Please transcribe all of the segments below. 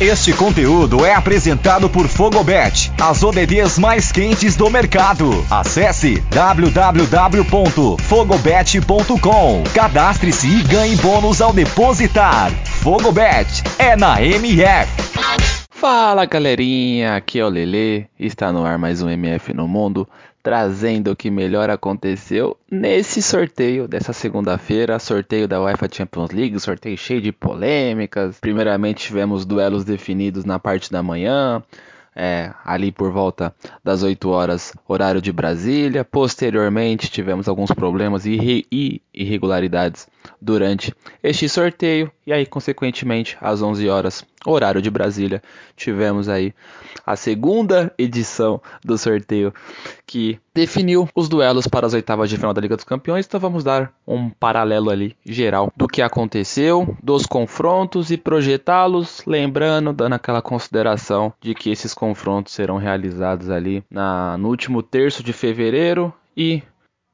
Este conteúdo é apresentado por Fogobet, as ODDs mais quentes do mercado. Acesse www.fogobet.com. Cadastre-se e ganhe bônus ao depositar. Fogobet é na MF. Fala galerinha, aqui é o Lele, está no ar mais um MF no Mundo, trazendo o que melhor aconteceu nesse sorteio dessa segunda-feira, sorteio da UEFA Champions League, sorteio cheio de polêmicas. Primeiramente tivemos duelos definidos na parte da manhã, é, ali por volta das 8 horas, horário de Brasília. Posteriormente, tivemos alguns problemas e irregularidades durante este sorteio. E aí, consequentemente, às 11 horas, horário de Brasília, tivemos aí a segunda edição do sorteio que definiu os duelos para as oitavas de final da Liga dos Campeões. Então vamos dar um paralelo ali geral do que aconteceu, dos confrontos e projetá-los, lembrando, dando aquela consideração de que esses confrontos serão realizados ali na, no último terço de fevereiro e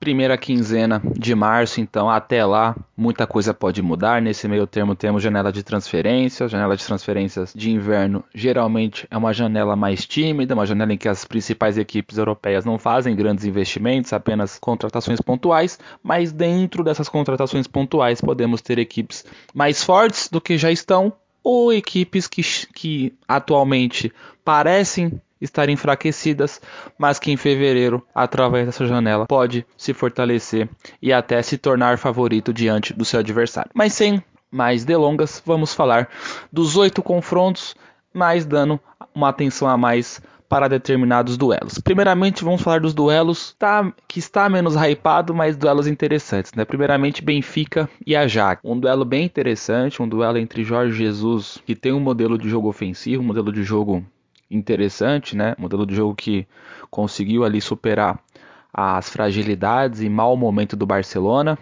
primeira quinzena de março, então até lá muita coisa pode mudar. Nesse meio termo temos janela de transferências, janela de transferências de inverno geralmente é uma janela mais tímida, uma janela em que as principais equipes europeias não fazem grandes investimentos, apenas contratações pontuais, mas dentro dessas contratações pontuais podemos ter equipes mais fortes do que já estão ou equipes que, que atualmente parecem estar enfraquecidas, mas que em fevereiro, através dessa janela, pode se fortalecer e até se tornar favorito diante do seu adversário. Mas sem mais delongas, vamos falar dos oito confrontos, mas dando uma atenção a mais para determinados duelos. Primeiramente, vamos falar dos duelos tá, que está menos hypado, mas duelos interessantes. Né? Primeiramente, Benfica e Ajax. Um duelo bem interessante, um duelo entre Jorge Jesus, que tem um modelo de jogo ofensivo, um modelo de jogo interessante, né? Modelo de jogo que conseguiu ali superar as fragilidades e mau momento do Barcelona.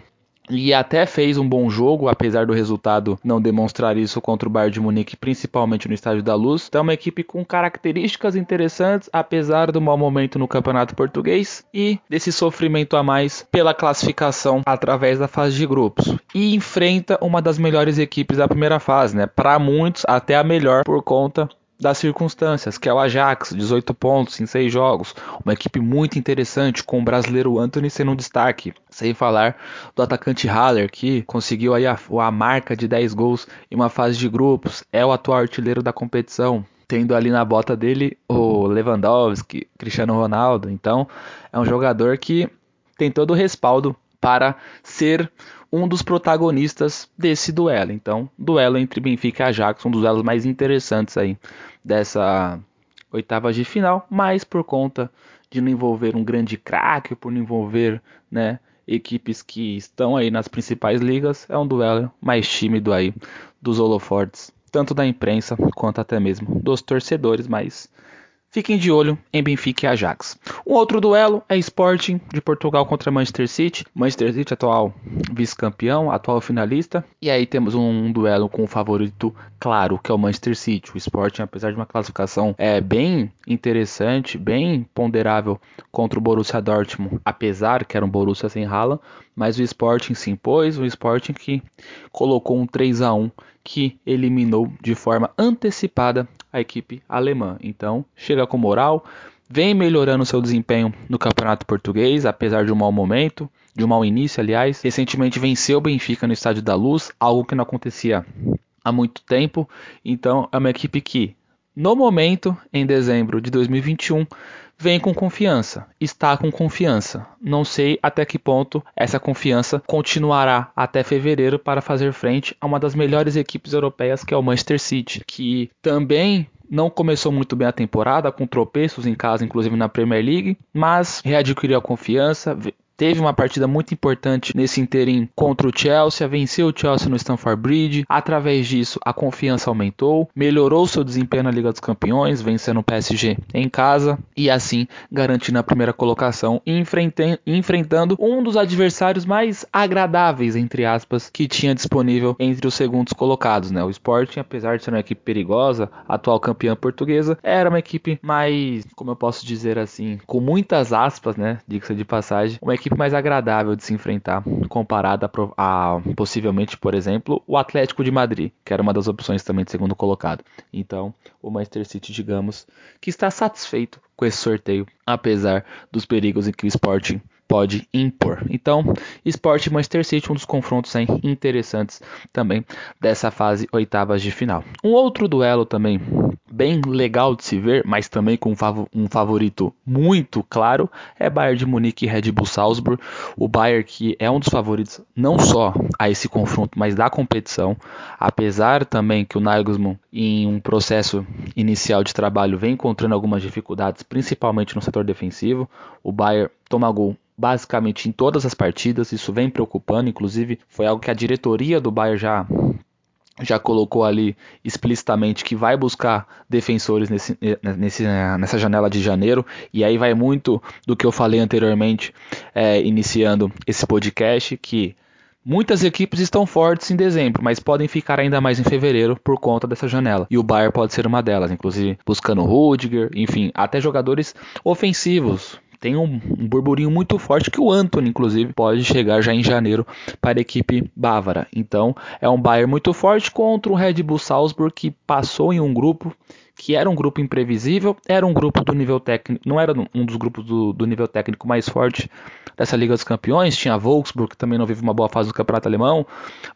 E até fez um bom jogo, apesar do resultado não demonstrar isso contra o Bayern de Munique, principalmente no Estádio da Luz. Então, é uma equipe com características interessantes, apesar do mau momento no Campeonato Português e desse sofrimento a mais pela classificação através da fase de grupos. E enfrenta uma das melhores equipes da primeira fase, né? Para muitos, até a melhor por conta das circunstâncias, que é o Ajax, 18 pontos em 6 jogos, uma equipe muito interessante com o brasileiro Anthony sendo um destaque, sem falar do atacante Haller, que conseguiu aí a, a marca de 10 gols em uma fase de grupos, é o atual artilheiro da competição, tendo ali na bota dele o Lewandowski, Cristiano Ronaldo, então é um jogador que tem todo o respaldo para ser um dos protagonistas desse duelo. Então, duelo entre Benfica e Ajax, um dos duelos mais interessantes aí dessa oitava de final, mas por conta de não envolver um grande craque, por não envolver, né, equipes que estão aí nas principais ligas, é um duelo mais tímido aí dos holofortes, tanto da imprensa quanto até mesmo dos torcedores, mas Fiquem de olho em Benfica e Ajax. Um outro duelo é Sporting de Portugal contra Manchester City. Manchester City, atual vice-campeão, atual finalista. E aí temos um duelo com o favorito claro, que é o Manchester City. O Sporting, apesar de uma classificação é bem interessante, bem ponderável contra o Borussia Dortmund, apesar que era um Borussia sem rala, mas o Sporting se impôs, o Sporting que colocou um 3 a 1 que eliminou de forma antecipada a equipe alemã. Então, chega com moral, vem melhorando seu desempenho no Campeonato Português, apesar de um mau momento, de um mau início, aliás. Recentemente venceu o Benfica no Estádio da Luz, algo que não acontecia há muito tempo. Então, é uma equipe que, no momento, em dezembro de 2021, vem com confiança, está com confiança. Não sei até que ponto essa confiança continuará até fevereiro para fazer frente a uma das melhores equipes europeias, que é o Manchester City, que também não começou muito bem a temporada, com tropeços em casa, inclusive na Premier League, mas readquiriu a confiança, teve uma partida muito importante nesse interim contra o Chelsea, venceu o Chelsea no Stamford Bridge. Através disso, a confiança aumentou, melhorou seu desempenho na Liga dos Campeões, vencendo o PSG em casa e assim garantindo a primeira colocação enfrentando um dos adversários mais agradáveis, entre aspas, que tinha disponível entre os segundos colocados, né? O Sporting, apesar de ser uma equipe perigosa, atual campeã portuguesa, era uma equipe mais, como eu posso dizer assim, com muitas aspas, né? Dica de passagem, uma equipe equipe mais agradável de se enfrentar, comparada a, a, possivelmente, por exemplo, o Atlético de Madrid, que era uma das opções também de segundo colocado. Então, o Manchester City, digamos, que está satisfeito com esse sorteio, apesar dos perigos em que o Sporting pode impor. Então, Sport e Manchester City, um dos confrontos interessantes também dessa fase oitavas de final. Um outro duelo também bem legal de se ver, mas também com um favorito muito claro, é Bayern de Munique e Red Bull Salzburg. O Bayern que é um dos favoritos não só a esse confronto, mas da competição, apesar também que o Nagelsmann em um processo inicial de trabalho vem encontrando algumas dificuldades, principalmente no setor defensivo. O Bayern toma gol basicamente em todas as partidas, isso vem preocupando, inclusive foi algo que a diretoria do Bayern já já colocou ali explicitamente que vai buscar defensores nesse, nesse, nessa janela de janeiro, e aí vai muito do que eu falei anteriormente, é, iniciando esse podcast, que muitas equipes estão fortes em dezembro, mas podem ficar ainda mais em fevereiro por conta dessa janela, e o Bayern pode ser uma delas, inclusive buscando Rudiger, enfim, até jogadores ofensivos, tem um, um burburinho muito forte que o Anthony, inclusive, pode chegar já em janeiro para a equipe bávara. Então, é um Bayern muito forte contra o Red Bull Salzburg que passou em um grupo que era um grupo imprevisível, era um grupo do nível técnico, não era um dos grupos do, do nível técnico mais forte dessa Liga dos Campeões, tinha Wolfsburg que também não vive uma boa fase do Campeonato Alemão,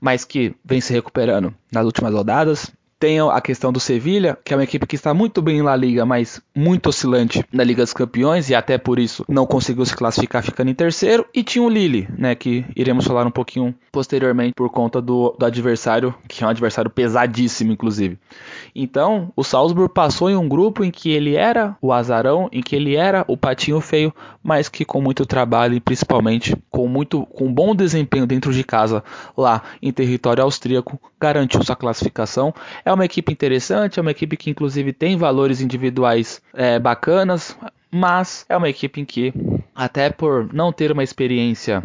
mas que vem se recuperando nas últimas rodadas. Tem a questão do Sevilha, que é uma equipe que está muito bem na Liga, mas muito oscilante na Liga dos Campeões e até por isso não conseguiu se classificar ficando em terceiro. E tinha o Lille, né, que iremos falar um pouquinho posteriormente por conta do, do adversário, que é um adversário pesadíssimo, inclusive. Então, o Salzburg passou em um grupo em que ele era o azarão, em que ele era o patinho feio, mas que com muito trabalho e principalmente com muito com bom desempenho dentro de casa lá em território austríaco, garantiu sua classificação. É é uma equipe interessante, é uma equipe que inclusive tem valores individuais é, bacanas, mas é uma equipe em que, até por não ter uma experiência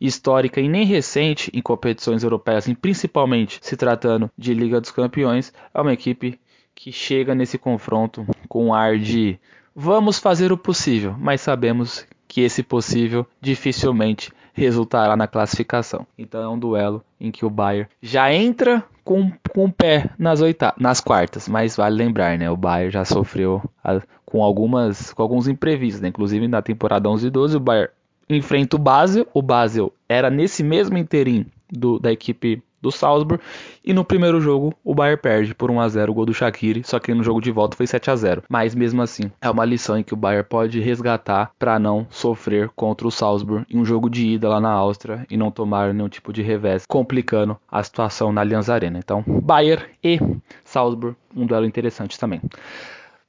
histórica e nem recente em competições europeias, e principalmente se tratando de Liga dos Campeões, é uma equipe que chega nesse confronto com ar de vamos fazer o possível, mas sabemos que esse possível dificilmente resultará na classificação. Então é um duelo em que o Bayern já entra com, com o pé nas, oita nas quartas, mas vale lembrar, né? O Bayern já sofreu a, com algumas com alguns imprevistos, né? inclusive na temporada 11 e 12 o Bayern enfrenta o Basel, o Basel era nesse mesmo interim do, da equipe do Salzburg. E no primeiro jogo, o Bayern perde por 1 a 0 o gol do Shaqiri, só que no jogo de volta foi 7 a 0 Mas mesmo assim, é uma lição em que o Bayern pode resgatar para não sofrer contra o Salzburg em um jogo de ida lá na Áustria e não tomar nenhum tipo de revés, complicando a situação na Allianz Arena. Então, Bayern e Salzburg, um duelo interessante também.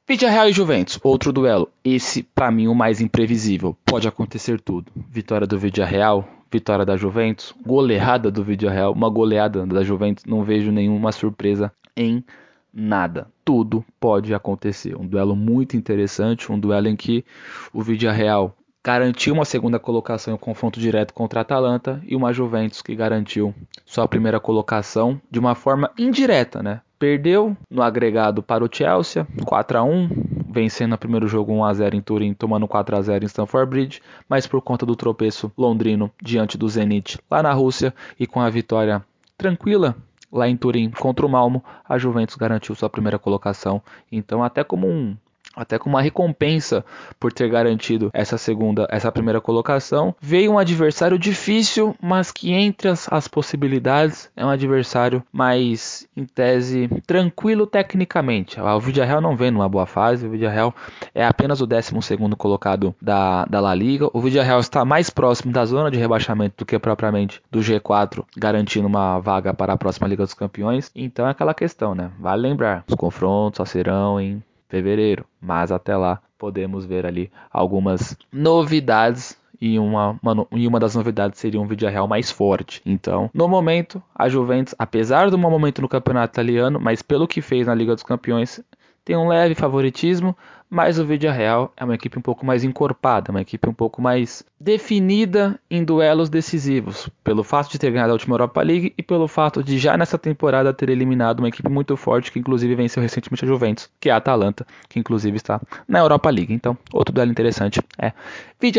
Vidia Real e Juventus, outro duelo. Esse, para mim, o mais imprevisível. Pode acontecer tudo. Vitória do Vidia Real, vitória da Juventus, goleada do Real, uma goleada da Juventus, não vejo nenhuma surpresa em nada. Tudo pode acontecer. Um duelo muito interessante, um duelo em que o Real garantiu uma segunda colocação em um confronto direto contra a Atalanta e uma Juventus que garantiu sua primeira colocação de uma forma indireta, né? Perdeu no agregado para o Chelsea, 4 a 1, vencendo no primeiro jogo 1 a 0 em Turim, tomando 4 a 0 em Stamford Bridge, mas por conta do tropeço londrino diante do Zenit lá na Rússia e com a vitória tranquila lá em Turim contra o Malmo, a Juventus garantiu sua primeira colocação. Então, até como um até com uma recompensa por ter garantido essa segunda, essa primeira colocação. Veio um adversário difícil, mas que entre as, as possibilidades é um adversário mais, em tese, tranquilo tecnicamente. O Villarreal não vem numa boa fase, o Villarreal é apenas o 12 colocado da, da La Liga. O Villarreal está mais próximo da zona de rebaixamento do que propriamente do G4, garantindo uma vaga para a próxima Liga dos Campeões. Então é aquela questão, né? Vale lembrar, os confrontos só serão em fevereiro. Mas até lá podemos ver ali algumas novidades e uma, uma, e uma das novidades seria um vídeo real mais forte. Então, no momento, a Juventus, apesar do mau momento no campeonato italiano, mas pelo que fez na Liga dos Campeões, tem um leve favoritismo, mas o Real é uma equipe um pouco mais encorpada, uma equipe um pouco mais definida em duelos decisivos, pelo fato de ter ganhado a última Europa League e pelo fato de já nessa temporada ter eliminado uma equipe muito forte que inclusive venceu recentemente a Juventus, que é a Atalanta, que inclusive está na Europa League. Então, outro duelo interessante é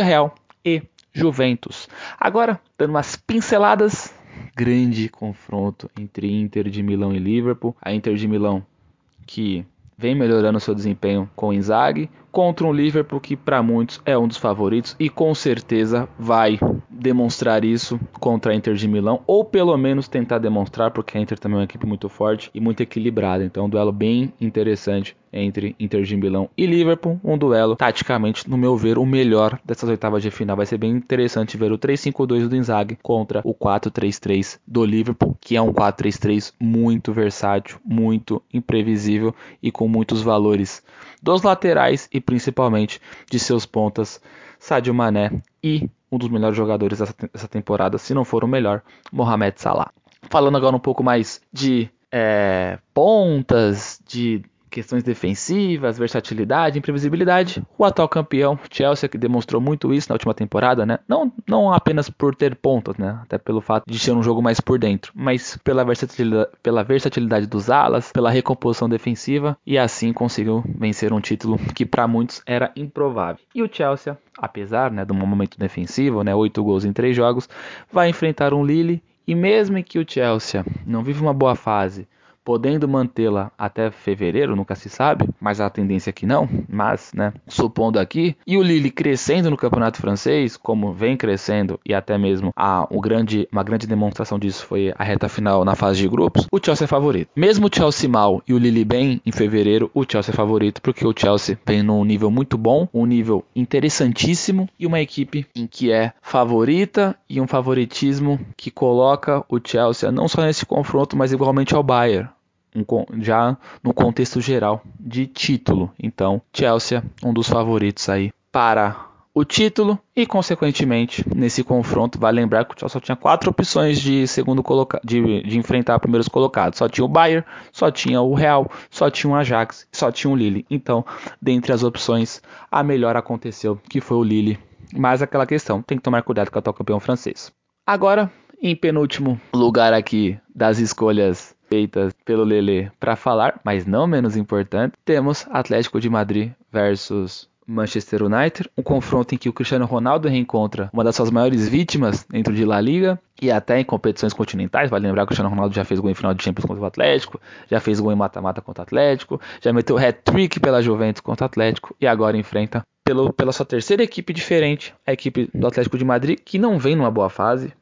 Real e Juventus. Agora, dando umas pinceladas, grande confronto entre Inter de Milão e Liverpool. A Inter de Milão que vem melhorando seu desempenho com o Inzaghi, contra um Liverpool que para muitos é um dos favoritos e com certeza vai demonstrar isso contra a Inter de Milão, ou pelo menos tentar demonstrar, porque a Inter também é uma equipe muito forte e muito equilibrada. Então, um duelo bem interessante entre Inter de Milão e Liverpool, um duelo taticamente, no meu ver, o melhor dessas oitavas de final. Vai ser bem interessante ver o 3-5-2 do Inzaghi contra o 4-3-3 do Liverpool, que é um 4-3-3 muito versátil, muito imprevisível e com muitos valores dos laterais e principalmente de seus pontas, Sadio Mané e um dos melhores jogadores dessa temporada, se não for o melhor, Mohamed Salah. Falando agora um pouco mais de é, pontas, de questões defensivas, versatilidade, imprevisibilidade. O atual campeão, Chelsea, que demonstrou muito isso na última temporada, né? Não, não apenas por ter pontos, né? Até pelo fato de ser um jogo mais por dentro, mas pela versatilidade, pela versatilidade dos alas, pela recomposição defensiva e assim conseguiu vencer um título que para muitos era improvável. E o Chelsea, apesar né, do momento defensivo, né, oito gols em três jogos, vai enfrentar um Lille e mesmo que o Chelsea não vive uma boa fase, podendo mantê-la até fevereiro, nunca se sabe, mas a tendência é que não, mas, né, supondo aqui, e o Lille crescendo no campeonato francês, como vem crescendo, e até mesmo a, um grande, uma grande demonstração disso foi a reta final na fase de grupos, o Chelsea é favorito. Mesmo o Chelsea mal e o Lille bem em fevereiro, o Chelsea é favorito, porque o Chelsea vem num nível muito bom, um nível interessantíssimo, e uma equipe em que é favorita e um favoritismo que coloca o Chelsea não só nesse confronto, mas igualmente ao Bayern já no contexto geral de título. Então, Chelsea, um dos favoritos aí para o título e, consequentemente, nesse confronto, vai lembrar que o Chelsea só tinha quatro opções de segundo coloca de, de enfrentar primeiros colocados. Só tinha o Bayern, só tinha o Real, só tinha o Ajax, só tinha o Lille. Então, dentre as opções, a melhor aconteceu, que foi o Lille. Mas aquela questão, tem que tomar cuidado com o atual campeão francês. Agora, em penúltimo lugar aqui das escolhas feitas pelo Lele para falar, mas não menos importante, temos Atlético de Madrid versus Manchester United, um confronto em que o Cristiano Ronaldo reencontra uma das suas maiores vítimas dentro de La Liga e até em competições continentais. Vale lembrar que o Cristiano Ronaldo já fez gol em final de Champions contra o Atlético, já fez gol em mata-mata contra o Atlético, já meteu hat-trick pela Juventus contra o Atlético e agora enfrenta pelo, pela sua terceira equipe diferente, a equipe do Atlético de Madrid, que não vem numa boa fase,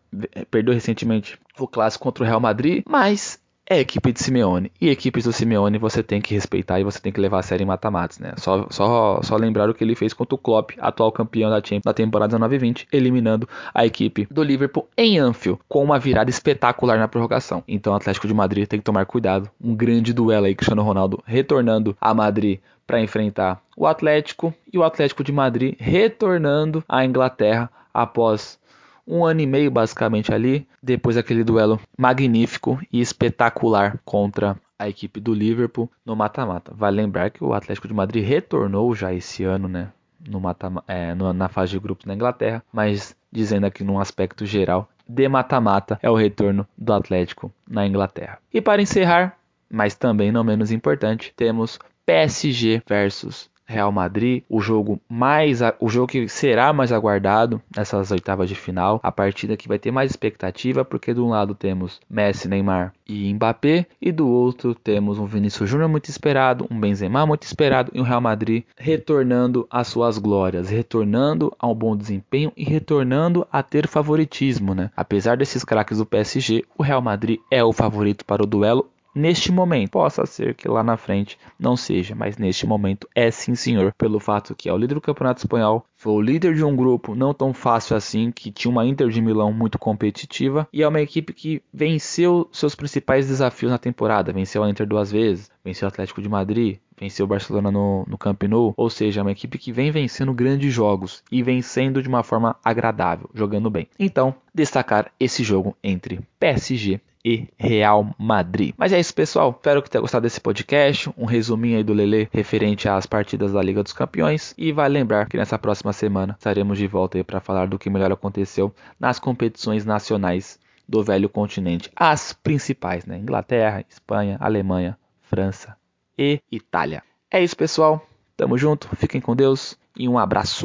perdeu recentemente o clássico contra o Real Madrid, mas é equipe de Simeone. E equipes do Simeone você tem que respeitar e você tem que levar a sério em mata-matas, né? Só, só, só lembrar o que ele fez contra o Klopp, atual campeão da Champions da temporada 19-20, eliminando a equipe do Liverpool em Anfield, com uma virada espetacular na prorrogação. Então o Atlético de Madrid tem que tomar cuidado. Um grande duelo aí, Cristiano Ronaldo retornando a Madrid para enfrentar o Atlético e o Atlético de Madrid retornando à Inglaterra após um ano e meio basicamente ali, depois daquele duelo magnífico e espetacular contra a equipe do Liverpool no mata-mata. Vale lembrar que o Atlético de Madrid retornou já esse ano, né? No mata, é, na fase de grupos na Inglaterra, mas dizendo aqui num aspecto geral, de mata-mata é o retorno do Atlético na Inglaterra. E para encerrar, mas também não menos importante, temos PSG versus Real Madrid, o jogo mais o jogo que será mais aguardado nessas oitavas de final, a partida que vai ter mais expectativa, porque de um lado temos Messi, Neymar e Mbappé e do outro temos um Vinícius Júnior muito esperado, um Benzema muito esperado e um Real Madrid retornando às suas glórias, retornando a um bom desempenho e retornando a ter favoritismo, né? Apesar desses craques do PSG, o Real Madrid é o favorito para o duelo neste momento. Possa ser que lá na frente não seja, mas neste momento é sim, senhor, pelo fato que é o líder do Campeonato Espanhol, foi o líder de um grupo não tão fácil assim, que tinha uma Inter de Milão muito competitiva e é uma equipe que venceu seus principais desafios na temporada. Venceu a Inter duas vezes, venceu o Atlético de Madrid, venceu o Barcelona no, no Camp Nou, ou seja, é uma equipe que vem vencendo grandes jogos e vencendo de uma forma agradável, jogando bem. Então, destacar esse jogo entre PSG e Real Madrid. Mas é isso, pessoal. Espero que tenha gostado desse podcast. Um resuminho aí do Lele referente às partidas da Liga dos Campeões. E vai lembrar que nessa próxima semana estaremos de volta aí para falar do que melhor aconteceu nas competições nacionais do velho continente. As principais, né? Inglaterra, Espanha, Alemanha, França e Itália. É isso, pessoal. Tamo junto. Fiquem com Deus e um abraço.